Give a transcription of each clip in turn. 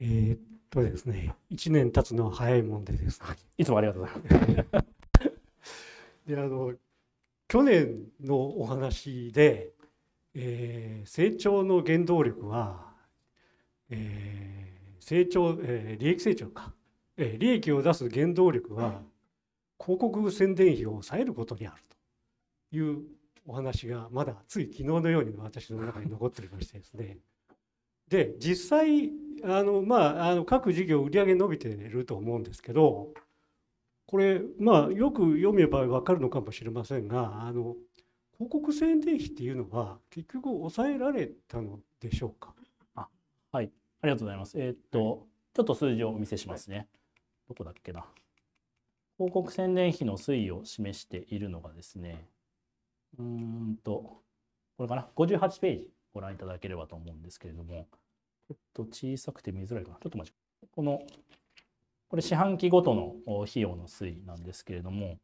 えーっとですね、1年経つのは早いもんでですね。いつもありがとうございます。で、あの、去年のお話で、えー成長の原動力は、えー成長、えー利益成長か、えー利益を出す原動力は、広告宣伝費を抑えることにあるというお話が、まだつい昨日のように私の中に残っておりましてですね。で、実際、あの、まあ、あの各事業売上伸びていると思うんですけど、これ、まあ、よく読めば分かるのかもしれませんが、あの、広告宣伝費っていうのは、結局抑えられたのでしょうか？はい、ありがとうございます。えーっと、ちょっと数字をお見せしますね。どこだっけな。広告宣伝費の推移を示しているのがですね、うーんと、これかな、58ページご覧いただければと思うんですけれども、ちょっと小さくて見づらいかな。ちょっと待って。この、これ四半期ごとのお費用の推移なんですけれども、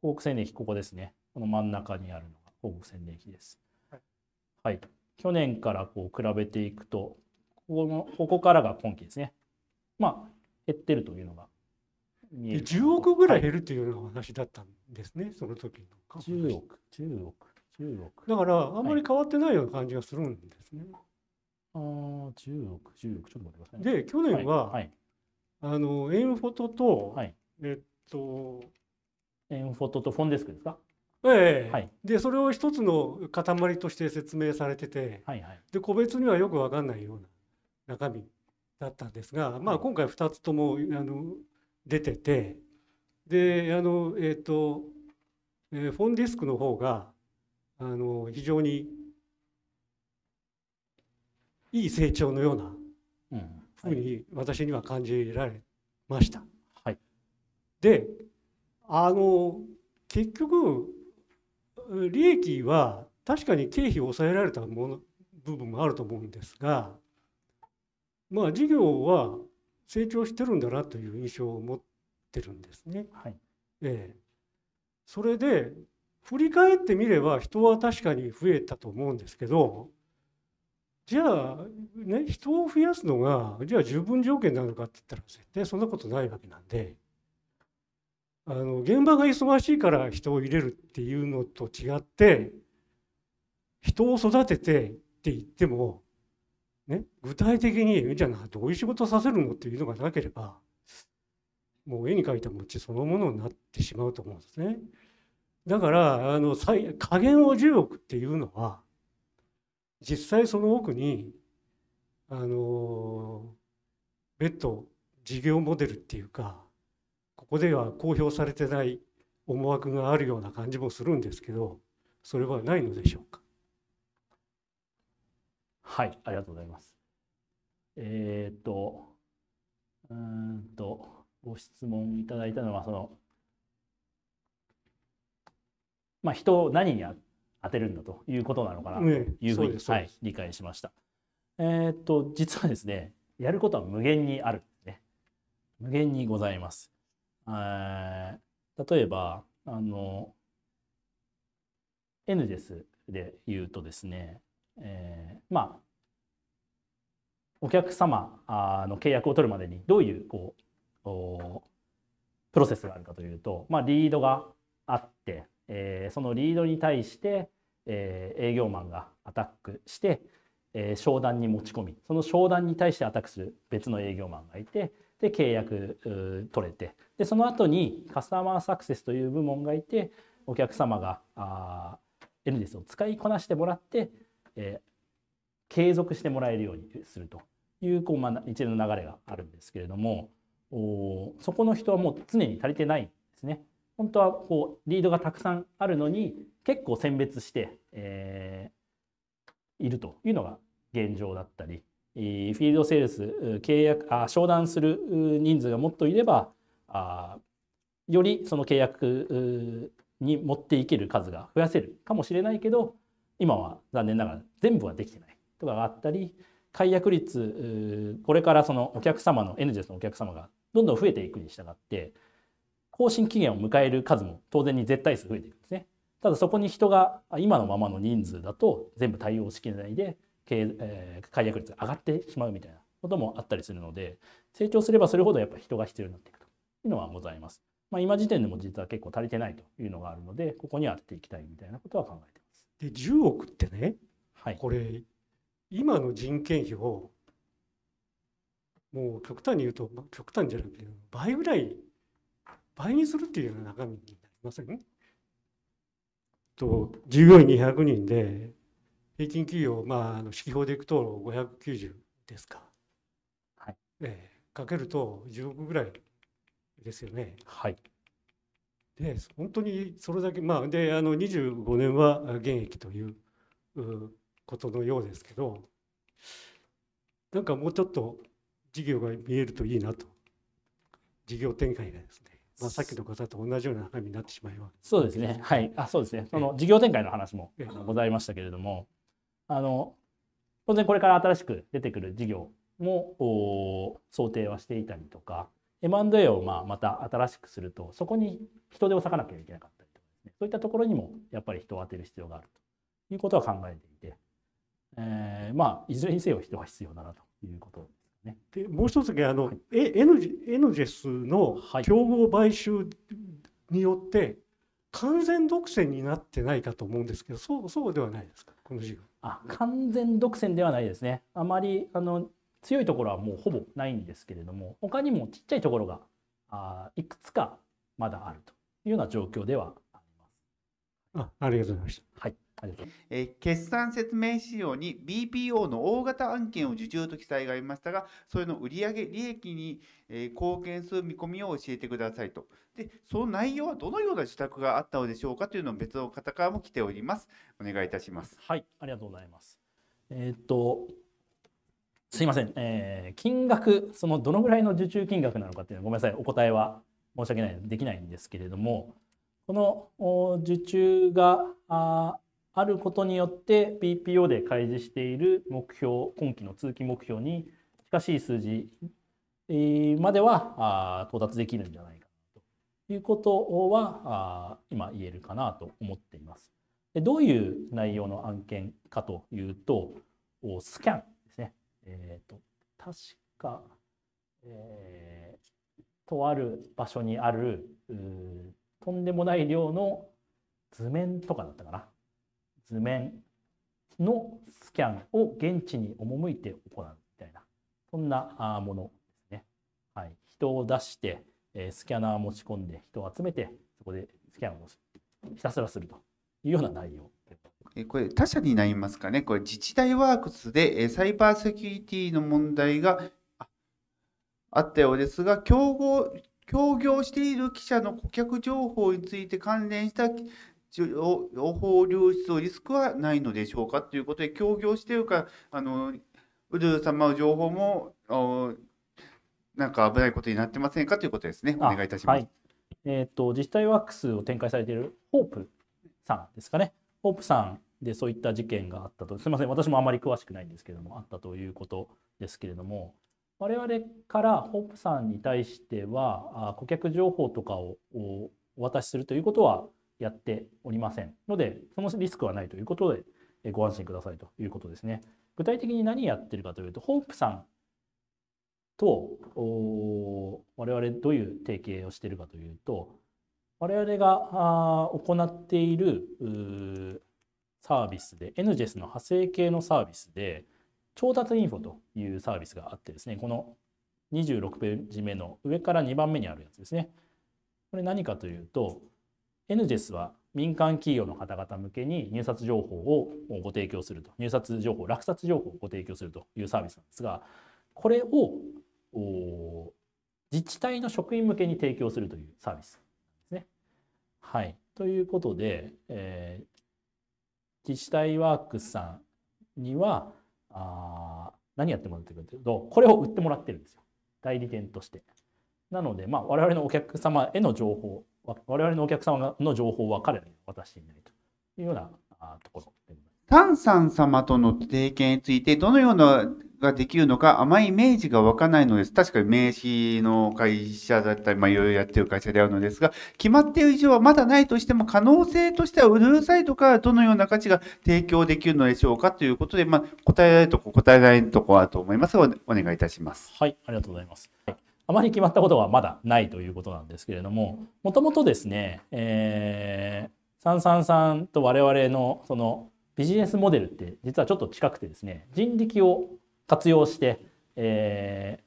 広告宣伝費、ここですね。この真ん中にあるのが広告宣伝費です。はいはい。去年からこう比べていくと、ここのここからが今期ですね。まあ、減ってるというのが見えでる。10億ぐらい減る。るっていうような話だったんですね、その時の。10億、10億、10億。だから、あんまり変わってないような感じがするんですね。ああ、10億、10億、ちょっと待ってくださいね。で、去年は、はい、あの、エンフォトと、はい。えっと、エンフォトとフォンデスクですか？ええはいで、それを一つの塊として説明されてて、はいはい。で、個別にはよくわかんないような中身だったんですが、まあ、はい今回2つともあの出てて、で、あの、えっと、えーフォンディスクの方が、あの、非常にいい成長のようなうん。ふうに私には感じられました。はい。で、あの、結局、利益は確かに経費を抑えられたもの部分もあると思うんですが、まあ事業は成長してるんだなという印象を持ってるんですね。はい。ええ。それで、振り返ってみれば人は確かに増えたと思うんですけど、じゃあ、ね、人を増やすのが、じゃあ十分条件なのかって言ったら絶対そんなことないわけなんで、あの、現場が忙しいから人を入れるっていうのと違って、人を育ててって言っても、ね、具体的に、じゃあどういう仕事させるのっていうのがなければ、もう絵に描いた餅そのものになってしまうと思うんですね。だから、あの、加減を10億っていうのは、実際その奥に、あの、別途事業モデルっていうか、ここでは公表されてない思惑があるような感じもするんですけど、それはないのでしょうか？はい、ありがとうございます。えーっと、うんと、ご質問いただいたのは、その、まあ、人を何に当てるんだということなのかなとねいうふううですそうです、はい理解しました。えーっと、実はですね、やることは無限にあるね。無限にございます。えー例えば、あの、N ですで言うとですね、えーまあお客様あの契約を取るまでにどういうこうおプロセスがあるかというと、まあ、リードがあって、えーそのリードに対して、えー営業マンがアタックして、えー商談に持ち込みその商談に対してアタックする別の営業マンがいてで契約取れてでその後にカスタマーサクセスという部門がいてお客様があー N ですを使いこなしてもらって、えー継続してもらえるようにするというこう、まあ、一連の流れがあるんですけれどもおそこの人はもう常に足りてないんですね。本当はこうリードがたくさんあるのに結構選別して、えーいるというのが現状だったり、フィールドセールス契約あ商談する人数がもっといればあよりその契約に持っていける数が増やせるかもしれないけど今は残念ながら全部はできてないとかがあったり解約率これからそのお客様の NGS のお客様がどんどん増えていくに従って更新期限を迎える数も当然に絶対数増えていくんですね。ただそこに人があ今のままの人数だと全部対応しきれないで、けえー解約率が上がってしまうみたいなこともあったりするので成長すればそれほどやっぱ人が必要になっていくというのはございます。まあ、今時点でも実は結構足りてないというのがあるのでここに当てていきたいみたいなことは考えています。で10億ってねはい、これ今の人件費をもう極端に言うと、まあ、極端じゃなくて倍ぐらい倍にするっていうような中身になりません？と従業員200人で平均給与まああの指揮法でいくと590ですか。はい。ええ。かけると10億ぐらいですよね。はい。で本当にそれだけまあであの25年は現役といううことのようですけどなんかもうちょっと事業が見えるといいなと。事業展開がですね、まあ、さっきの方と同じような中身になってしまいます。そうですね。はい。あ、そうですね。その事業展開の話もございましたけれども、あの当然これから新しく出てくる事業もお想定はしていたりとか、M&A をまあまた新しくすると、そこに人手を割かなきゃいけなかったりとかですね。そういったところにもやっぱり人を当てる必要があるということは考えていて、えーまあいずれにせよ人は必要だなということですね。でもう一つだけあの、はいえエノジエノジェスのはい競合買収によって完全独占になってないかと思うんですけどそうそうではないですかこの事業。あ完全独占ではないですね。あまりあの強いところはもうほぼないんですけれども他にもちっちゃいところがあいくつかまだあるというような状況ではあります。あありがとうございました。はい、えー決算説明資料に BPO の大型案件を受注と記載がありましたが、それの売上利益にえー貢献する見込みを教えてくださいと。で、その内容はどのような受託があったのでしょうかというのを別の方からも来ております。お願いいたします。はい、ありがとうございます。えーっと、すいません、えー金額、そのどのぐらいの受注金額なのかっていうのは、ごめんなさい、お答えは申し訳ない、できないんですけれども、このお受注がああることによって BPO で開示している目標、今期の通期目標に近しい数字まではあ到達できるんじゃないかということはあ今言えるかなと思っています。でどういう内容の案件かというと、スキャンですね。えーと確か、えーとある場所にあるとんでもない量の図面とかだったかな。図面のスキャンを現地に赴いて行うみたいな、そんなものですね。はい、人を出して、スキャナー持ち込んで人を集めてそこでスキャンをひたすらするというような内容えこれ他社になりますかね。これ自治体ワークスでサイバーセキュリティの問題がああったようですが、競合協業している記者の顧客情報について関連した情情報流出のリスクはないのでしょうかということで、協業しているか、あのウルル様の情報もおなんか危ないことになってませんかということですね。お願いいたします。はいえー、と自治体ワークスを展開されているホープさんですかね。ホープさんでそういった事件があったと、すみません、私もあまり詳しくないんですけれども、あったということですけれども、我々からホープさんに対しては、あ顧客情報とかをおお渡しするということはやっておりませんので、そのリスクはないということで、ご安心くださいということですね。具体的に何やってるかというと、ホープさんと我々どういう提携をしているかというと我々が行っているサービスで NGES の派生系のサービスで調達インフォというサービスがあってですねこの26ページ目の上から2番目にあるやつですねこれ何かというと NGES は民間企業の方々向けに入札情報をご提供すると入札情報落札情報をご提供するというサービスなんですがこれを自治体の職員向けに提供するというサービスですね。はい、ということで、えー自治体ワークスさんにはあ何やってもらってるというとこれを売ってもらってるんですよ代理店として。なので、まあ、我々のお客様への情報我々のお客様の情報は彼らに渡していないというようなところでございます。タンさん様との提携について、どのようなができるのか、あまりイメージが湧かないのです。確かに名刺の会社だったり、まあ、いろいろやってる会社であるのですが、決まっている以上はまだないとしても、可能性としては、ウルルサイトからどのような価値が提供できるのでしょうかということで、まあ、答えられるとこ、答えられるところあると思いますが、お願いいたします。はい、ありがとうございます。はい、あまり決まったことはまだないということなんですけれども、もともとですね、えー、333と我々のそのビジネスモデルって実はちょっと近くてですね、人力を活用して、えー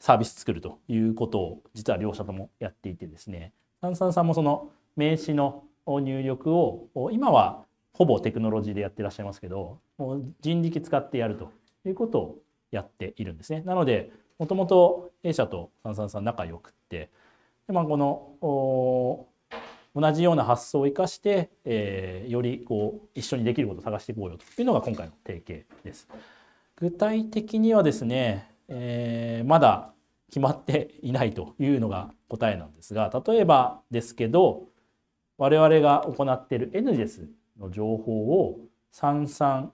サービス作るということを実は両者ともやっていてですね、333もその名刺の入力を今はほぼテクノロジーでやってらっしゃいますけど、もう人力使ってやるということをやっているんですね。なので、もともと A 社と333仲良くって、でまあ、この同じような発想を生かして、えーよりこう一緒にできることを探していこうよというのが今回の提携です。具体的にはですね、えーまだ決まっていないというのが答えなんですが例えばですけど我々が行っている NGES の情報を33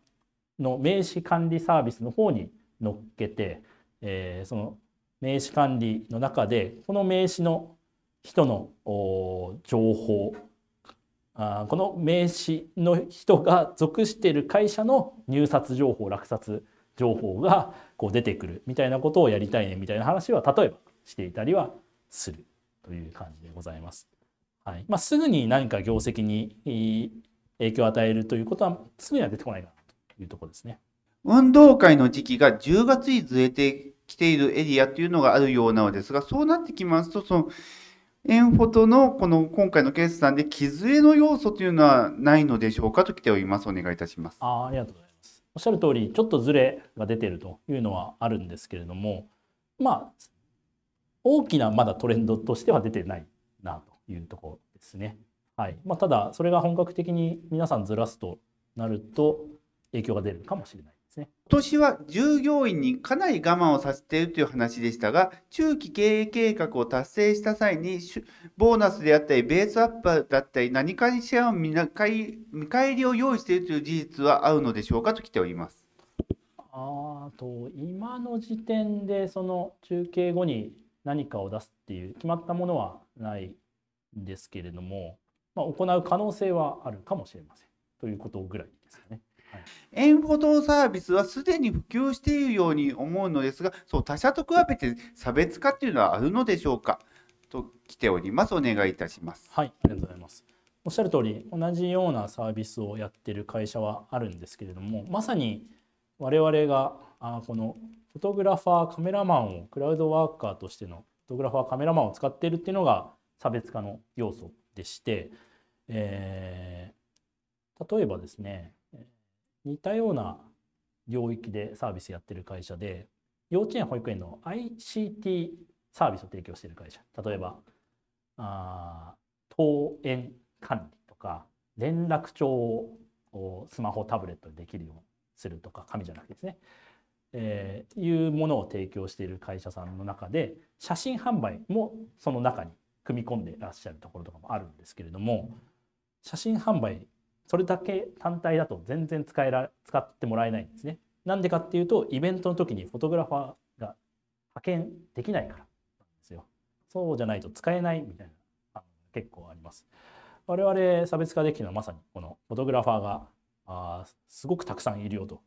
の名刺管理サービスの方に乗っけて、えーその名刺管理の中でこの名刺の人の情報あこの名刺の人が属している会社の入札情報落札情報がこう出てくるみたいなことをやりたいねみたいな話は例えばしていたりはするという感じでございます。はいまあ、すぐに何か業績に影響を与えるということはすぐには出てこないかなというところですね。運動会の時期が10月にずれてきているエリアというのがあるようなのですが、そうなってきますと、そのエンフォトのこの今回の決算で、木ずれの要素というのはないのでしょうかと来ております。お願いいたします。あありがとうございます。おっしゃる通りちょっとズレが出てるというのはあるんですけれどもまあ大きなまだトレンドとしては出てないなというところですね。はいまあ、ただそれが本格的に皆さんずらすとなると影響が出るかもしれない。今年は従業員にかなり我慢をさせているという話でしたが、中期経営計画を達成した際に、ボーナスであったり、ベースアップだったり、何かにしらの見なかい見返りを用意しているという事実はあるのでしょうかと来ております。あと今の時点でその中継後に何かを出すっていう決まったものはないんですけれども、まあ、行う可能性はあるかもしれませんということぐらいですかね。エンフォトサービスはすでに普及しているように思うのですが、そう他社と比べて差別化っていうのはあるのでしょうか？と来ております。お願いいたします。はい、ありがとうございます。おっしゃる通り、同じようなサービスをやってる会社はあるんですけれども、まさに我々があこのフォトグラファー、カメラマンをクラウドワーカーとしてのフォトグラファー、カメラマンを使っているっていうのが差別化の要素でして、えー例えばですね、似たような領域でサービスやってる会社で、幼稚園、保育園の ICT サービスを提供している会社、例えば、あ登園管理とか連絡帳をスマホタブレットでできるようにするとか紙じゃなくてですね、えーいうものを提供している会社さんの中で写真販売もその中に組み込んでらっしゃるところとかもあるんですけれども写真販売それだけ単体だと全然使えら使ってもらえないんですね。なんでかっていうとイベントの時にフォトグラファーが派遣できないからなんですよ。そうじゃないと使えないみたいなあ結構あります。我々差別化できるのはまさにこのフォトグラファーがあーすごくたくさんいるよと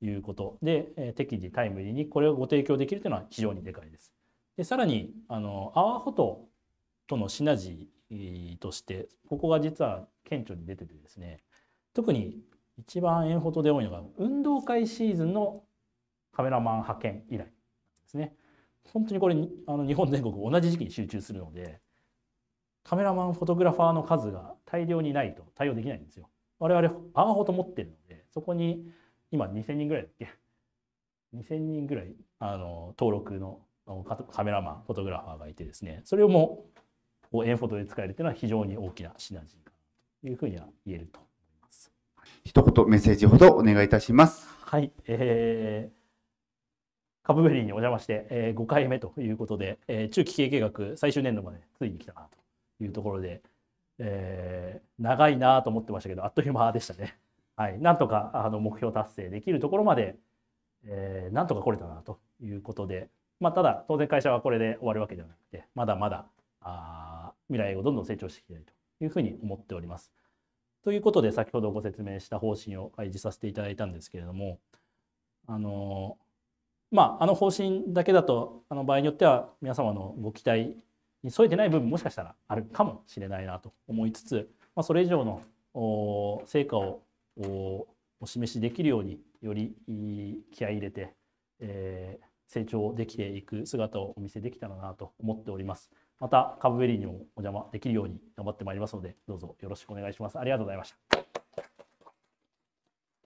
いうことで、えー適時タイムリーにこれをご提供できるというのは非常にでかいです。でさらにあのアワーフォトとのシナジーとしてここが実は顕著に出ててですね特に一番エンフォトで多いのが運動会シーズンのカメラマン派遣依頼ですね。本当にこれあの日本全国同じ時期に集中するのでカメラマンフォトグラファーの数が大量にないと対応できないんですよ。我々アワーフォト持ってるのでそこに今2000人ぐらいだっけ？2000人ぐらいあの登録のカメラマンフォトグラファーがいてですねそれをもうエンフォトで使えるというのは非常に大きなシナジーいうふうには言えると思います。一言メッセージほどお願いいたします。はい、えー、株ベリーにお邪魔して、えー、5回目ということで、えー中期経営計画最終年度までついに来たなというところで、えー長いなと思ってましたけどあっという間でしたね。はい、なんとかあの目標達成できるところまで、えーなんとか来れたなということで、まあ、ただ当然会社はこれで終わるわけではなくてまだまだあー未来をどんどん成長していきたいというふうに思っております。ということで先ほどご説明した方針を開示させていただいたんですけれどもあのまああの方針だけだとあの場合によっては皆様のご期待に添えてない部分もしかしたらあるかもしれないなと思いつつ、まあ、それ以上の成果をお示しできるようにより気合い入れて、えー成長できていく姿をお見せできたらなと思っております。また株ベリーにもお邪魔できるように頑張ってまいりますのでどうぞよろしくお願いします。ありがとうございました。